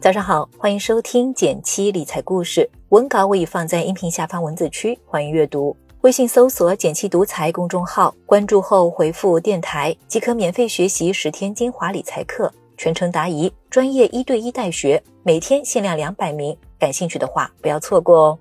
早上好，欢迎收听减七理财故事，文稿我已放在音频下方文字区，欢迎阅读。微信搜索“减七独裁公众号，关注后回复“电台”即可免费学习十天精华理财课，全程答疑，专业一对一带学，每天限量两百名，感兴趣的话不要错过哦。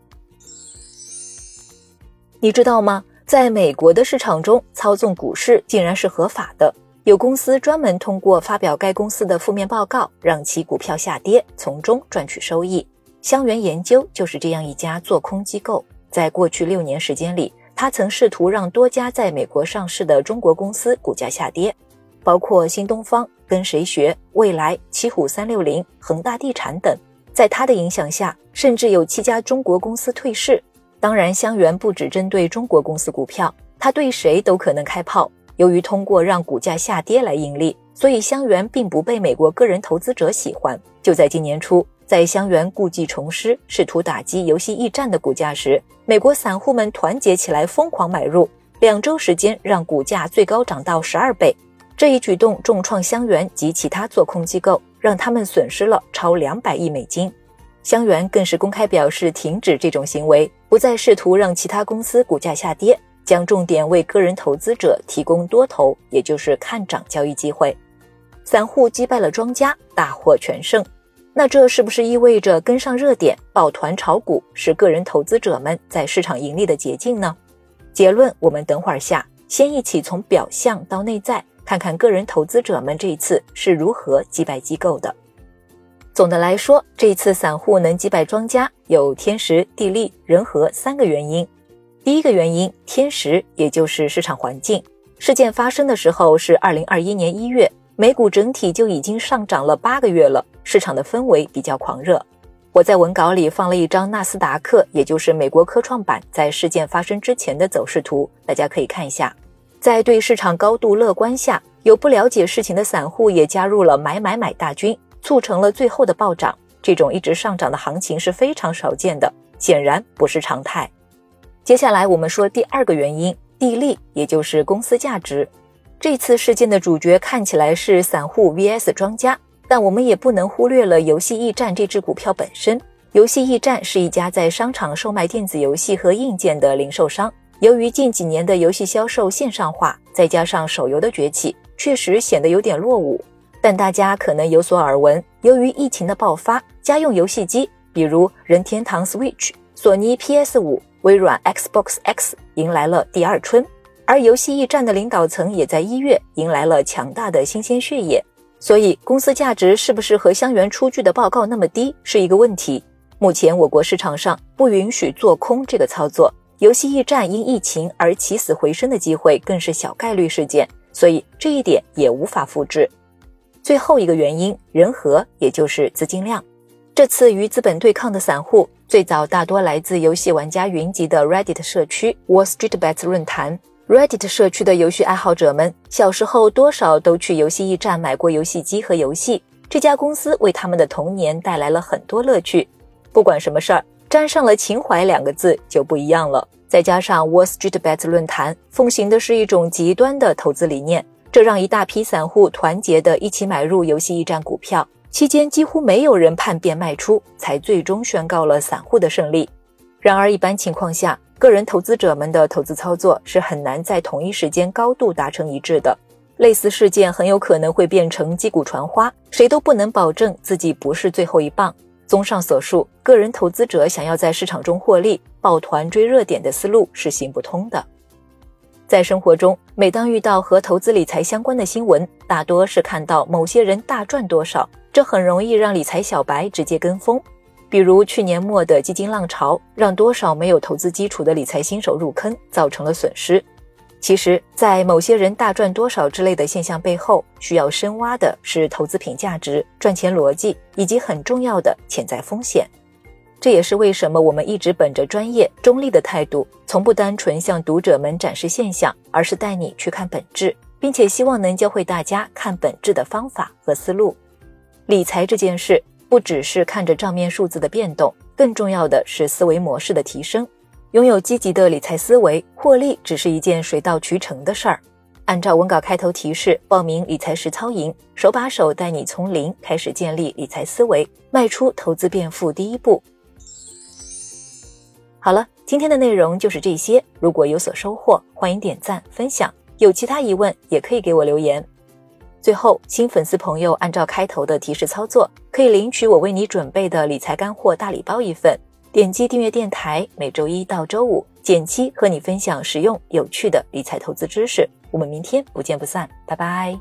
你知道吗？在美国的市场中，操纵股市竟然是合法的。有公司专门通过发表该公司的负面报告，让其股票下跌，从中赚取收益。香源研究就是这样一家做空机构。在过去六年时间里，他曾试图让多家在美国上市的中国公司股价下跌，包括新东方、跟谁学、未来、奇虎三六零、恒大地产等。在他的影响下，甚至有七家中国公司退市。当然，香源不只针对中国公司股票，他对谁都可能开炮。由于通过让股价下跌来盈利，所以香园并不被美国个人投资者喜欢。就在今年初，在香园故技重施，试图打击游戏驿站的股价时，美国散户们团结起来疯狂买入，两周时间让股价最高涨到十二倍。这一举动重创香园及其他做空机构，让他们损失了超两百亿美金。香园更是公开表示停止这种行为，不再试图让其他公司股价下跌。将重点为个人投资者提供多头，也就是看涨交易机会。散户击败了庄家，大获全胜。那这是不是意味着跟上热点，抱团炒股是个人投资者们在市场盈利的捷径呢？结论我们等会儿下。先一起从表象到内在，看看个人投资者们这一次是如何击败机构的。总的来说，这一次散户能击败庄家，有天时、地利、人和三个原因。第一个原因，天时，也就是市场环境。事件发生的时候是二零二一年一月，美股整体就已经上涨了八个月了，市场的氛围比较狂热。我在文稿里放了一张纳斯达克，也就是美国科创板在事件发生之前的走势图，大家可以看一下。在对市场高度乐观下，有不了解事情的散户也加入了买买买大军，促成了最后的暴涨。这种一直上涨的行情是非常少见的，显然不是常态。接下来我们说第二个原因，地利，也就是公司价值。这次事件的主角看起来是散户 vs 庄家，但我们也不能忽略了游戏驿站这只股票本身。游戏驿站是一家在商场售卖电子游戏和硬件的零售商。由于近几年的游戏销售线上化，再加上手游的崛起，确实显得有点落伍。但大家可能有所耳闻，由于疫情的爆发，家用游戏机，比如任天堂 Switch、索尼 PS 五。微软 Xbox X 迎来了第二春，而游戏驿站的领导层也在一月迎来了强大的新鲜血液。所以，公司价值是不是和香园出具的报告那么低，是一个问题。目前，我国市场上不允许做空这个操作，游戏驿站因疫情而起死回生的机会更是小概率事件，所以这一点也无法复制。最后一个原因，人和，也就是资金量。这次与资本对抗的散户，最早大多来自游戏玩家云集的 Reddit 社区 Wall Street Bets 论坛。Reddit 社区的游戏爱好者们，小时候多少都去游戏驿站买过游戏机和游戏。这家公司为他们的童年带来了很多乐趣。不管什么事儿，沾上了情怀两个字就不一样了。再加上 Wall Street Bets 论坛奉行的是一种极端的投资理念，这让一大批散户团结的一起买入游戏驿站股票。期间几乎没有人叛变卖出，才最终宣告了散户的胜利。然而，一般情况下，个人投资者们的投资操作是很难在同一时间高度达成一致的。类似事件很有可能会变成击鼓传花，谁都不能保证自己不是最后一棒。综上所述，个人投资者想要在市场中获利，抱团追热点的思路是行不通的。在生活中，每当遇到和投资理财相关的新闻，大多是看到某些人大赚多少。这很容易让理财小白直接跟风，比如去年末的基金浪潮，让多少没有投资基础的理财新手入坑，造成了损失。其实，在某些人大赚多少之类的现象背后，需要深挖的是投资品价值、赚钱逻辑以及很重要的潜在风险。这也是为什么我们一直本着专业、中立的态度，从不单纯向读者们展示现象，而是带你去看本质，并且希望能教会大家看本质的方法和思路。理财这件事不只是看着账面数字的变动，更重要的是思维模式的提升。拥有积极的理财思维，获利只是一件水到渠成的事儿。按照文稿开头提示报名理财实操营，手把手带你从零开始建立理财思维，迈出投资变富第一步。好了，今天的内容就是这些。如果有所收获，欢迎点赞分享。有其他疑问也可以给我留言。最后，新粉丝朋友按照开头的提示操作，可以领取我为你准备的理财干货大礼包一份。点击订阅电台，每周一到周五，简七和你分享实用有趣的理财投资知识。我们明天不见不散，拜拜。